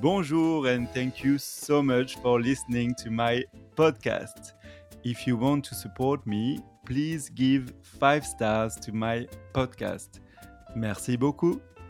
bonjour and thank you so much for listening to my podcast. If you want to support me, please give five stars to my podcast. Merci beaucoup.